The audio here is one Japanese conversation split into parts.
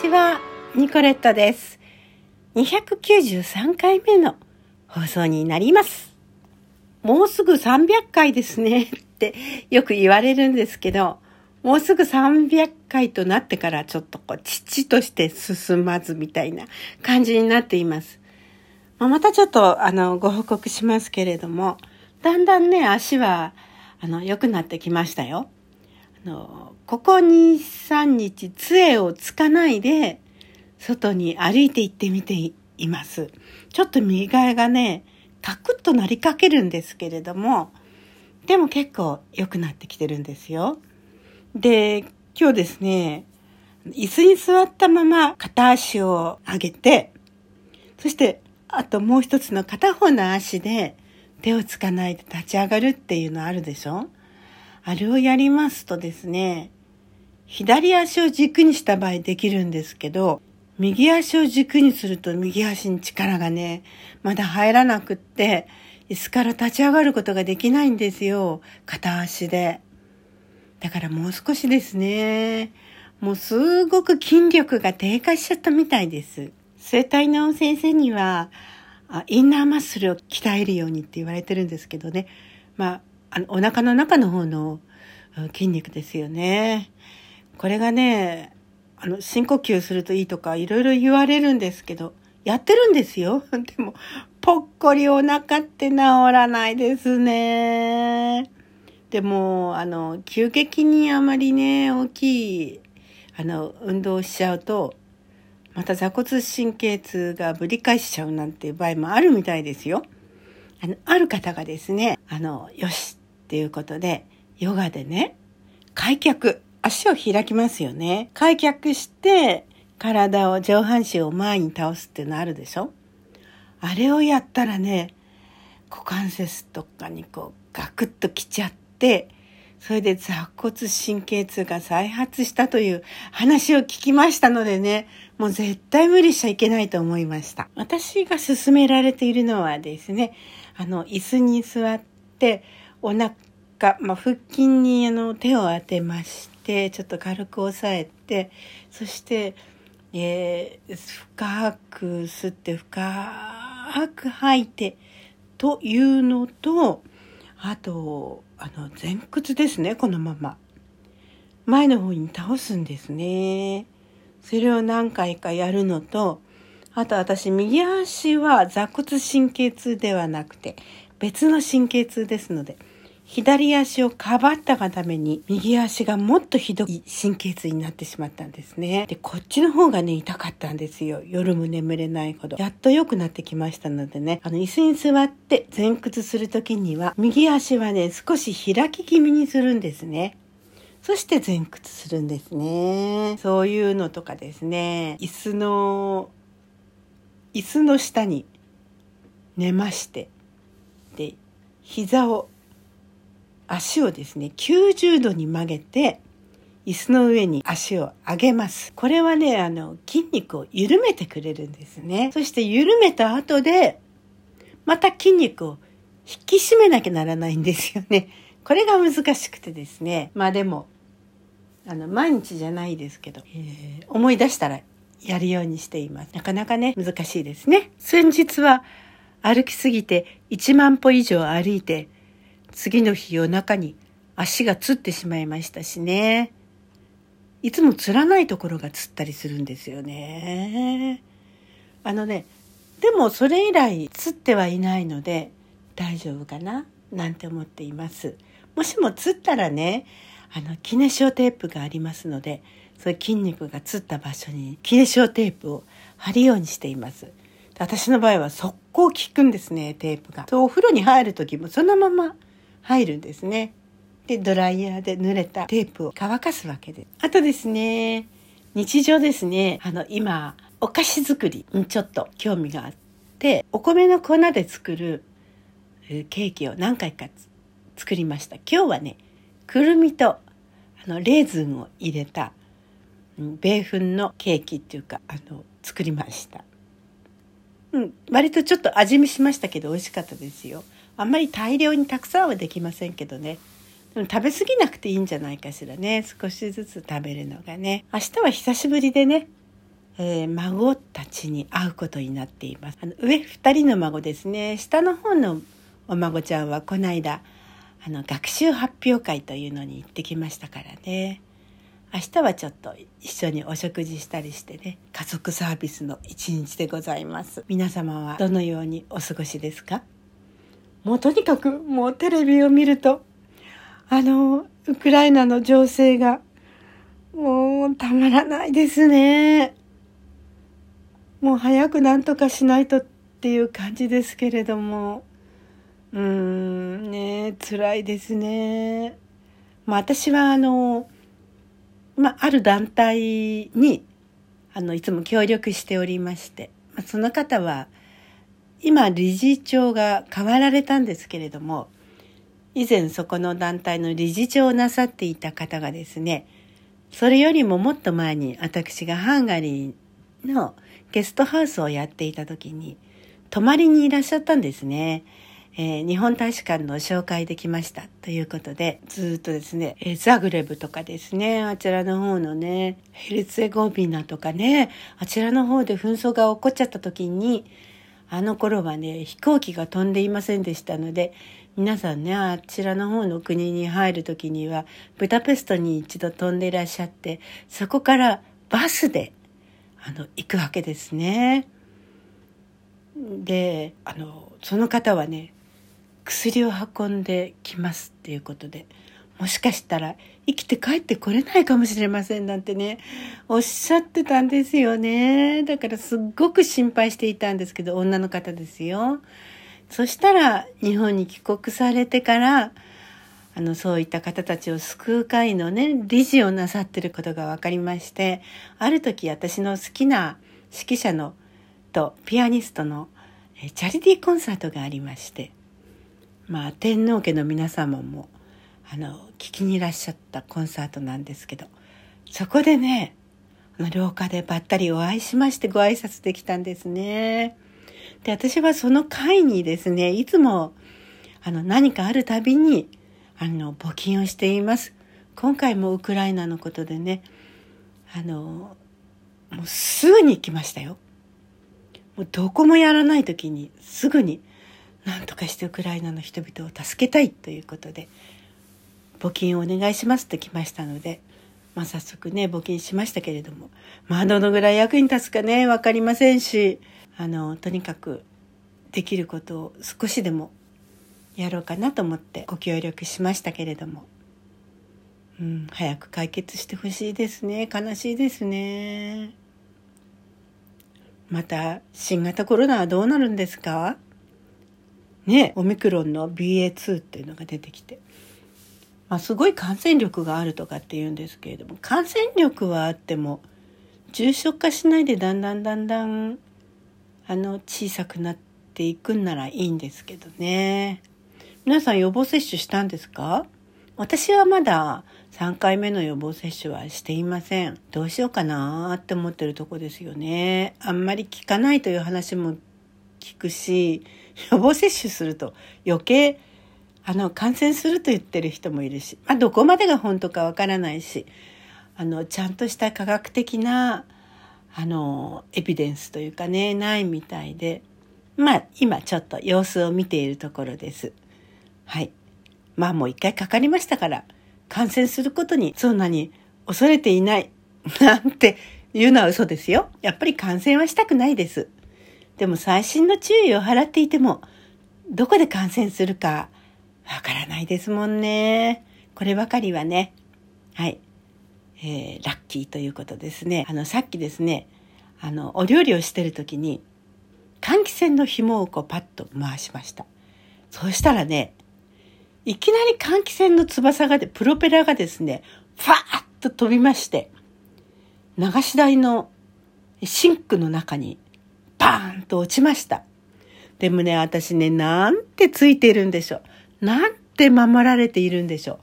ちは、ニコレットです。293回目の放送になります。もうすぐ300回ですねってよく言われるんですけど、もうすぐ300回となってからちょっとこう、父として進まずみたいな感じになっています。まあ、またちょっとあの、ご報告しますけれども、だんだんね、足はあの、良くなってきましたよ。の、ここ2、3日杖をつかないで、外に歩いて行ってみています。ちょっと右側がね、カクッとなりかけるんですけれども、でも結構良くなってきてるんですよ。で、今日ですね、椅子に座ったまま片足を上げて、そしてあともう一つの片方の足で手をつかないで立ち上がるっていうのあるでしょ？あれをやりますとですね、左足を軸にした場合できるんですけど、右足を軸にすると右足に力がね、まだ入らなくって、椅子から立ち上がることができないんですよ。片足で。だからもう少しですね。もうすごく筋力が低下しちゃったみたいです。生体の先生には、インナーマッスルを鍛えるようにって言われてるんですけどね。まあ、あの、お腹の中の方の筋肉ですよね。これがね、あの、深呼吸するといいとかいろいろ言われるんですけど、やってるんですよ。でも、ぽっこりお腹って治らないですね。でも、あの、急激にあまりね、大きい、あの、運動しちゃうと、また座骨神経痛がぶり返しちゃうなんていう場合もあるみたいですよ。あの、ある方がですね、あの、よしっていうことで、ヨガでね、開脚、足を開きますよね。開脚して、体を、上半身を前に倒すっていうのあるでしょ？あれをやったらね、股関節とかにこうガクッときちゃって、それで座骨神経痛が再発したという話を聞きましたのでね、もう絶対無理しちゃいけないと思いました。私が勧められているのはですね、あの、椅子に座って、お腹、まあ、腹筋にあの手を当てまして、ちょっと軽く押さえて、そして、えー、深く吸って深く吐いてというのと、あと、あの、前屈ですね、このまま。前の方に倒すんですね。それを何回かやるのと、あと私、右足は座骨神経痛ではなくて、別の神経痛ですので、左足をかばったがために、右足がもっとひどい神経痛になってしまったんですね。で、こっちの方がね、痛かったんですよ。夜も眠れないほど。やっと良くなってきましたのでね、あの、椅子に座って前屈するときには、右足はね、少し開き気味にするんですね。そして前屈するんですね。そういうのとかですね、椅子の、椅子の下に寝まして、で、膝を足をですね、90度に曲げて、椅子の上に足を上げます。これはね、あの、筋肉を緩めてくれるんですね。そして緩めた後で、また筋肉を引き締めなきゃならないんですよね。これが難しくてですね。まあでも、あの、毎日じゃないですけど、えー、思い出したらやるようにしています。なかなかね、難しいですね。先日は歩きすぎて1万歩以上歩いて、次の日夜中に足がつってしまいましたしね。いつもつらないところがつったりするんですよね。あのね、でもそれ以来つってはいないので大丈夫かな？なんて思っています。もしもつったらね、あの、キネシオテープがありますので、そういう筋肉がつった場所にキネシオテープを貼るようにしています。私の場合は速攻効くんですね、テープが。そう、お風呂に入る時もそのまま入るんですね。で、ドライヤーで濡れたテープを乾かすわけです。あとですね、日常ですね、あの、今、お菓子作りにちょっと興味があって、お米の粉で作るケーキを何回か作りました。今日はね、くるみとあのレーズンを入れた米粉のケーキっていうか、あの、作りました。うん、割とちょっと味見しましたけど美味しかったですよ。あんまり大量にたくさんはできませんけどね。でも食べ過ぎなくていいんじゃないかしらね。少しずつ食べるのがね。明日は久しぶりでね、えー、孫たちに会うことになっています。あの上2人の孫ですね。下の方のお孫ちゃんはこの間、あの学習発表会というのに行ってきましたからね。明日はちょっと一緒にお食事したりしてね、家族サービスの一日でございます。皆様はどのようにお過ごしですか？もうとにかくもうテレビを見ると、あの、ウクライナの情勢がもうたまらないですね。もう早く何とかしないとっていう感じですけれども、うーん、ね、辛いですね。まあ私はあの、まあある団体に、あの、いつも協力しておりまして、まあ、その方は、今理事長が変わられたんですけれども、以前そこの団体の理事長をなさっていた方がですね、それよりももっと前に私がハンガリーのゲストハウスをやっていた時に泊まりにいらっしゃったんですね。えー、日本大使館の紹介できましたということで、ずっとですね、えー、ザグレブとかですね、あちらの方のね、ヘルツェゴビナとかね、あちらの方で紛争が起こっちゃった時に、あの頃はね、飛行機が飛んでいませんでしたので、皆さんね、あちらの方の国に入る時には、ブダペストに一度飛んでいらっしゃって、そこからバスで、あの、行くわけですね。で、あの、その方はね、薬を運んできますっていうことで、もしかしたら生きて帰ってこれないかもしれませんなんてね、おっしゃってたんですよね。だからすっごく心配していたんですけど、女の方ですよ。そしたら日本に帰国されてから、あの、そういった方たちを救う会のね、理事をなさってることが分かりまして、ある時私の好きな指揮者のとピアニストのチャリティーコンサートがありまして、まあ、天皇家の皆様も、あの、聞きにいらっしゃったコンサートなんですけど、そこでね、あの廊下でばったりお会いしましてご挨拶できたんですね。で、私はその会にですね、いつも、あの、何かあるたびに、あの、募金をしています。今回もウクライナのことでね、あの、もうすぐに行きましたよ。もうどこもやらない時に、すぐに、何とかしてウクライナの人々を助けたいということで、募金をお願いしますと来ましたので、まあ早速ね、募金しましたけれども、まあどのぐらい役に立つかね、わかりませんし、あのとにかくできることを少しでもやろうかなと思ってご協力しましたけれども、うん、早く解決してほしいですね。悲しいですね。また新型コロナはどうなるんですか？ねオミクロンの BA.2 っていうのが出てきて、まあ、すごい感染力があるとかっていうんですけれども感染力はあっても重症化しないでだんだんだんだんあの小さくなっていくんならいいんですけどね。皆さん予防接種したんですか？私はまだ3回目の予防接種はしていません。どうしようかなって思ってるとこですよね。あんまり効かないという話も聞くし、予防接種すると余計あの感染すると言ってる人もいるし、まあ、どこまでが本当かわからないし、あのちゃんとした科学的なあのエビデンスというかねないみたいでまあ今ちょっと様子を見ているところです。はいまあもう一回かかりましたから感染することにそんなに恐れていないなんていうのは嘘ですよ。やっぱり感染はしたくないです。でも最新の注意を払っていてもどこで感染するかわからないですもんね。こればかりはね。はい。えー、ラッキーということですね。あの、さっきですね、あの、お料理をしてる時に、換気扇の紐をこうパッと回しました。そうしたらね、いきなり換気扇の翼がで、プロペラがですね、ファーッと飛びまして、流し台のシンクの中にパーンと落ちました。でもね、私ね、なんてついてるんでしょう。なんて守られているんでしょう。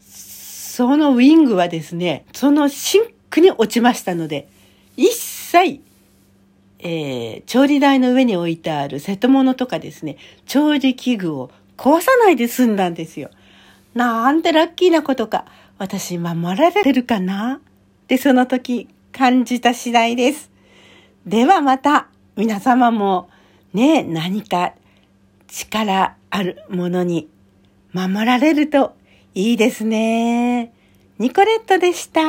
そのウィングはですね、そのシンクに落ちましたので、一切、えー、調理台の上に置いてある瀬戸物とかですね、調理器具を壊さないで済んだんですよ。なんてラッキーなことか。私守られてるかな？ってその時感じた次第です。ではまた皆様もね、何か力あるものに守られるといいですね。ニコレットでした。